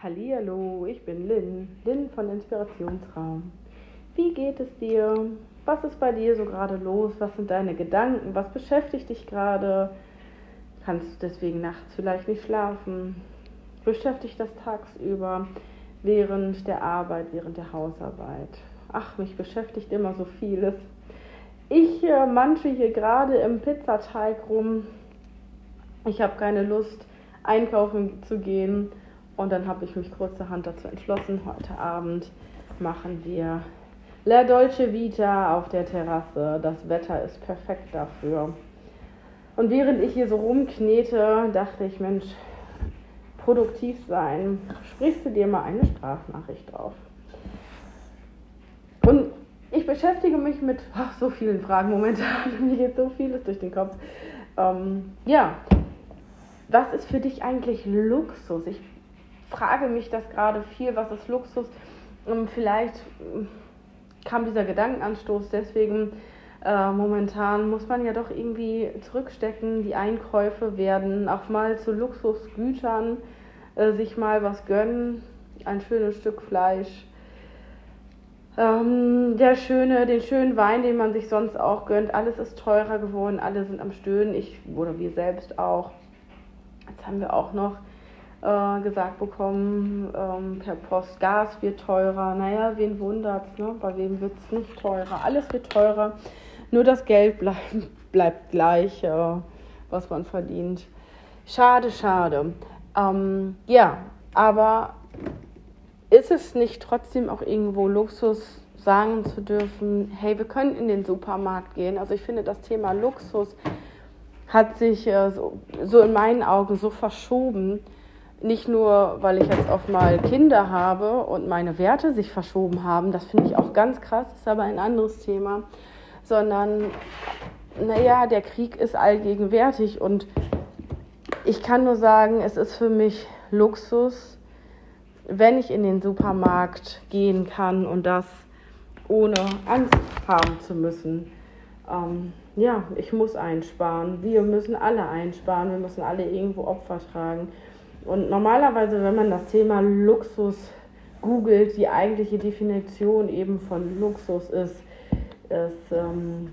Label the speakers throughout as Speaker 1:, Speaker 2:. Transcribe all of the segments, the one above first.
Speaker 1: Hallihallo, ich bin Lynn, Lynn von Inspirationsraum. Wie geht es dir? Was ist bei dir so gerade los? Was sind deine Gedanken? Was beschäftigt dich gerade? Kannst du deswegen nachts vielleicht nicht schlafen? Beschäftigt das tagsüber während der Arbeit, während der Hausarbeit? Ach, mich beschäftigt immer so vieles. Ich äh, manche hier gerade im Pizzateig rum. Ich habe keine Lust, einkaufen zu gehen und dann habe ich mich kurzerhand dazu entschlossen, heute Abend machen wir La Dolce Vita auf der Terrasse. Das Wetter ist perfekt dafür. Und während ich hier so rumknete, dachte ich, Mensch, produktiv sein, sprichst du dir mal eine Sprachnachricht auf. Und ich beschäftige mich mit ach, so vielen Fragen momentan. Mir geht so vieles durch den Kopf. Ähm, ja, was ist für dich eigentlich Luxus? Ich frage mich das gerade viel, was ist Luxus? Und vielleicht ähm, kam dieser Gedankenanstoß. Deswegen, äh, momentan muss man ja doch irgendwie zurückstecken, die Einkäufe werden auch mal zu Luxusgütern, äh, sich mal was gönnen, ein schönes Stück Fleisch, ähm, der schöne, den schönen Wein, den man sich sonst auch gönnt, alles ist teurer geworden, alle sind am Stöhnen, ich oder wir selbst auch. Jetzt haben wir auch noch äh, gesagt bekommen, ähm, per Post, Gas wird teurer. Naja, wen wundert's, ne? Bei wem wird's nicht teurer? Alles wird teurer. Nur das Geld bleib, bleibt gleich, äh, was man verdient. Schade, schade. Ähm, ja, aber ist es nicht trotzdem auch irgendwo Luxus, sagen zu dürfen, hey, wir können in den Supermarkt gehen? Also ich finde, das Thema Luxus hat sich äh, so, so in meinen Augen so verschoben nicht nur, weil ich jetzt oft mal Kinder habe und meine Werte sich verschoben haben, das finde ich auch ganz krass, ist aber ein anderes Thema, sondern, naja, der Krieg ist allgegenwärtig und ich kann nur sagen, es ist für mich Luxus, wenn ich in den Supermarkt gehen kann und das ohne Angst haben zu müssen. Ähm, ja, ich muss einsparen. Wir müssen alle einsparen. Wir müssen alle irgendwo Opfer tragen. Und normalerweise, wenn man das Thema Luxus googelt, die eigentliche Definition eben von Luxus ist, ist ähm,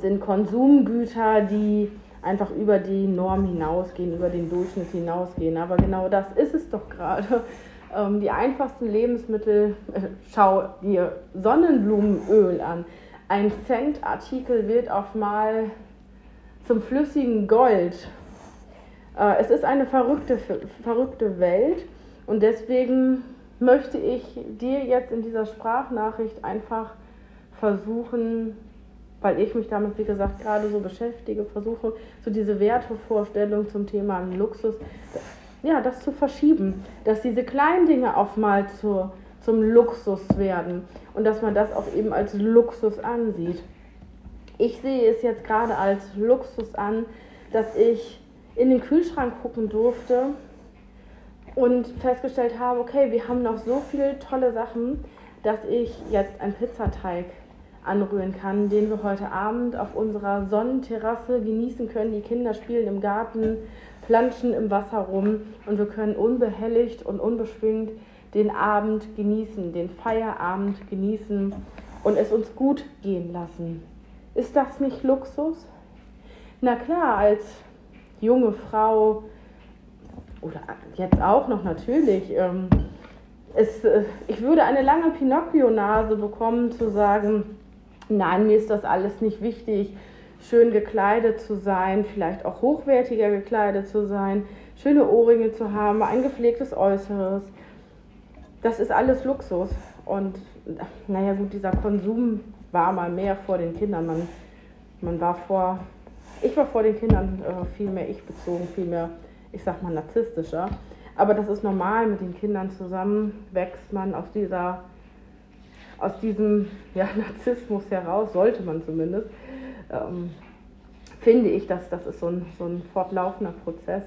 Speaker 1: sind Konsumgüter, die einfach über die Norm hinausgehen, über den Durchschnitt hinausgehen. Aber genau das ist es doch gerade. Ähm, die einfachsten Lebensmittel, äh, schau dir Sonnenblumenöl an. Ein Cent-Artikel wird auf mal zum flüssigen Gold es ist eine verrückte, verrückte Welt und deswegen möchte ich dir jetzt in dieser Sprachnachricht einfach versuchen, weil ich mich damit, wie gesagt, gerade so beschäftige, versuche, so diese Wertevorstellung zum Thema Luxus, ja, das zu verschieben, dass diese kleinen Dinge auch mal zur, zum Luxus werden und dass man das auch eben als Luxus ansieht. Ich sehe es jetzt gerade als Luxus an, dass ich in den Kühlschrank gucken durfte und festgestellt habe, okay, wir haben noch so viele tolle Sachen, dass ich jetzt einen Pizzateig anrühren kann, den wir heute Abend auf unserer Sonnenterrasse genießen können. Die Kinder spielen im Garten, planschen im Wasser rum und wir können unbehelligt und unbeschwingt den Abend genießen, den Feierabend genießen und es uns gut gehen lassen. Ist das nicht Luxus? Na klar, als junge Frau oder jetzt auch noch natürlich, ähm, es, äh, ich würde eine lange Pinocchio-Nase bekommen zu sagen, nein, mir ist das alles nicht wichtig, schön gekleidet zu sein, vielleicht auch hochwertiger gekleidet zu sein, schöne Ohrringe zu haben, ein gepflegtes Äußeres. Das ist alles Luxus. Und naja gut, dieser Konsum war mal mehr vor den Kindern. Man, man war vor ich war vor den Kindern äh, viel mehr ich bezogen, viel mehr, ich sag mal, narzisstischer. Aber das ist normal, mit den Kindern zusammen wächst man aus dieser, aus diesem ja, Narzissmus heraus, sollte man zumindest. Ähm, finde ich, dass das ist so ein, so ein fortlaufender Prozess.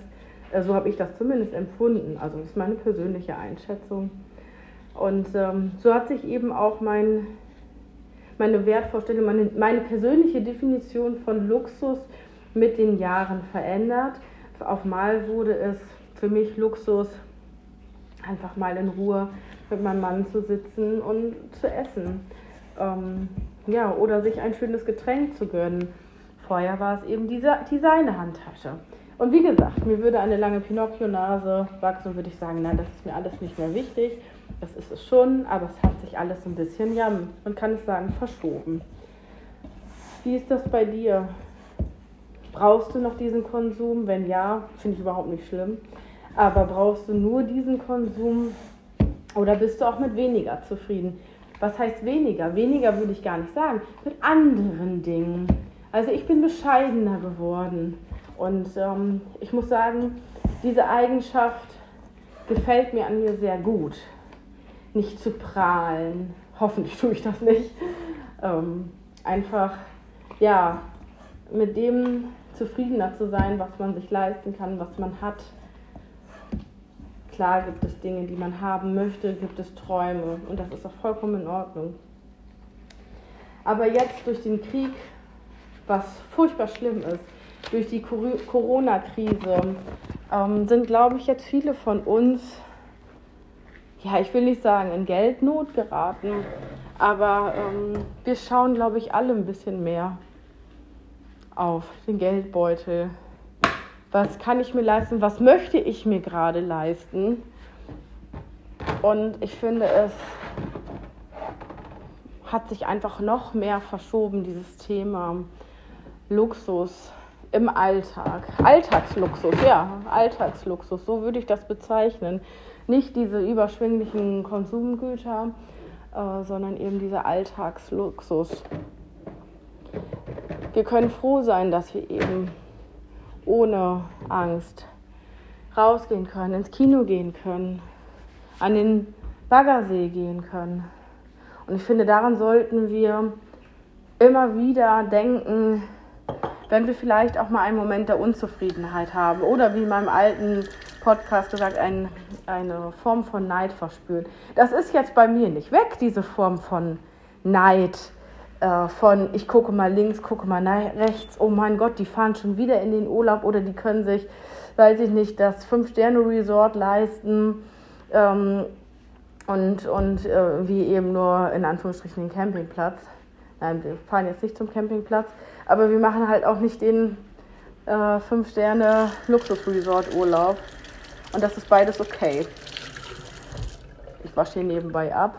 Speaker 1: Äh, so habe ich das zumindest empfunden. Also das ist meine persönliche Einschätzung. Und ähm, so hat sich eben auch mein, meine Wertvorstellung, meine, meine persönliche Definition von Luxus mit den Jahren verändert. Auf mal wurde es für mich Luxus, einfach mal in Ruhe mit meinem Mann zu sitzen und zu essen. Ähm, ja, oder sich ein schönes Getränk zu gönnen. Vorher war es eben diese, die seine Handtasche. Und wie gesagt, mir würde eine lange Pinocchio-Nase wachsen, würde ich sagen, nein, das ist mir alles nicht mehr wichtig. Das ist es schon, aber es hat sich alles ein bisschen, ja, man kann es sagen, verschoben. Wie ist das bei dir? Brauchst du noch diesen Konsum? Wenn ja, finde ich überhaupt nicht schlimm. Aber brauchst du nur diesen Konsum oder bist du auch mit weniger zufrieden? Was heißt weniger? Weniger würde ich gar nicht sagen. Mit anderen Dingen. Also ich bin bescheidener geworden. Und ähm, ich muss sagen, diese Eigenschaft gefällt mir an mir sehr gut. Nicht zu prahlen. Hoffentlich tue ich das nicht. Ähm, einfach, ja, mit dem zufriedener zu sein, was man sich leisten kann, was man hat. Klar gibt es Dinge, die man haben möchte, gibt es Träume und das ist auch vollkommen in Ordnung. Aber jetzt durch den Krieg, was furchtbar schlimm ist, durch die Corona-Krise ähm, sind, glaube ich, jetzt viele von uns, ja, ich will nicht sagen in Geldnot geraten, aber ähm, wir schauen, glaube ich, alle ein bisschen mehr auf den Geldbeutel. Was kann ich mir leisten? Was möchte ich mir gerade leisten? Und ich finde, es hat sich einfach noch mehr verschoben, dieses Thema Luxus im Alltag. Alltagsluxus, ja, Alltagsluxus, so würde ich das bezeichnen. Nicht diese überschwinglichen Konsumgüter, äh, sondern eben dieser Alltagsluxus. Wir können froh sein, dass wir eben ohne Angst rausgehen können, ins Kino gehen können, an den Baggersee gehen können. Und ich finde, daran sollten wir immer wieder denken, wenn wir vielleicht auch mal einen Moment der Unzufriedenheit haben oder wie in meinem alten Podcast gesagt, ein, eine Form von Neid verspüren. Das ist jetzt bei mir nicht weg, diese Form von Neid, äh, von ich gucke mal links, gucke mal rechts, oh mein Gott, die fahren schon wieder in den Urlaub oder die können sich, weiß ich nicht, das Fünf-Sterne-Resort leisten. Ähm, und, und äh, wie eben nur in Anführungsstrichen den Campingplatz. Nein, wir fahren jetzt nicht zum Campingplatz, aber wir machen halt auch nicht den äh, 5-Sterne-Luxus-Resort-Urlaub. Und das ist beides okay. Ich wasche hier nebenbei ab.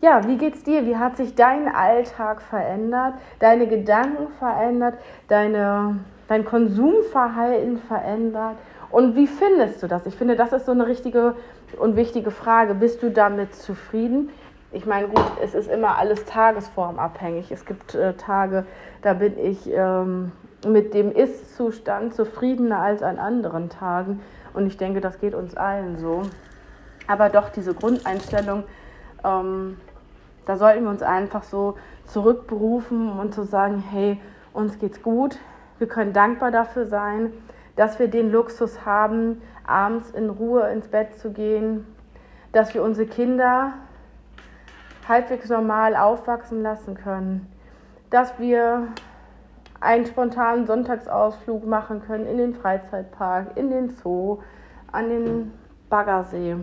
Speaker 1: Ja, wie geht's dir? Wie hat sich dein Alltag verändert, deine Gedanken verändert, deine, dein Konsumverhalten verändert? Und wie findest du das? Ich finde, das ist so eine richtige und wichtige Frage. Bist du damit zufrieden? ich meine, gut, es ist immer alles tagesformabhängig. Es gibt äh, Tage, da bin ich ähm, mit dem Ist-Zustand zufriedener als an anderen Tagen. Und ich denke, das geht uns allen so. Aber doch, diese Grundeinstellung, ähm, da sollten wir uns einfach so zurückberufen und zu sagen, hey, uns geht's gut. Wir können dankbar dafür sein, dass wir den Luxus haben, abends in Ruhe ins Bett zu gehen, dass wir unsere Kinder halbwegs normal aufwachsen lassen können, dass wir einen spontanen Sonntagsausflug machen können in den Freizeitpark, in den Zoo, an den Baggersee,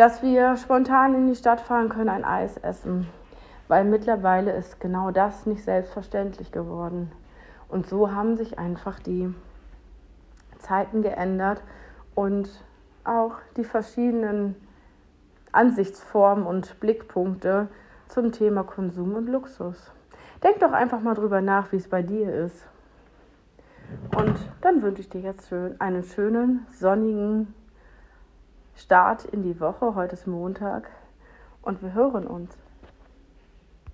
Speaker 1: dass wir spontan in die Stadt fahren können, ein Eis essen, weil mittlerweile ist genau das nicht selbstverständlich geworden. Und so haben sich einfach die Zeiten geändert und auch die verschiedenen Ansichtsformen und Blickpunkte zum Thema Konsum und Luxus. Denk doch einfach mal drüber nach, wie es bei dir ist. Und dann wünsche ich dir jetzt einen schönen, sonnigen Start in die Woche. Heute ist Montag und wir hören uns.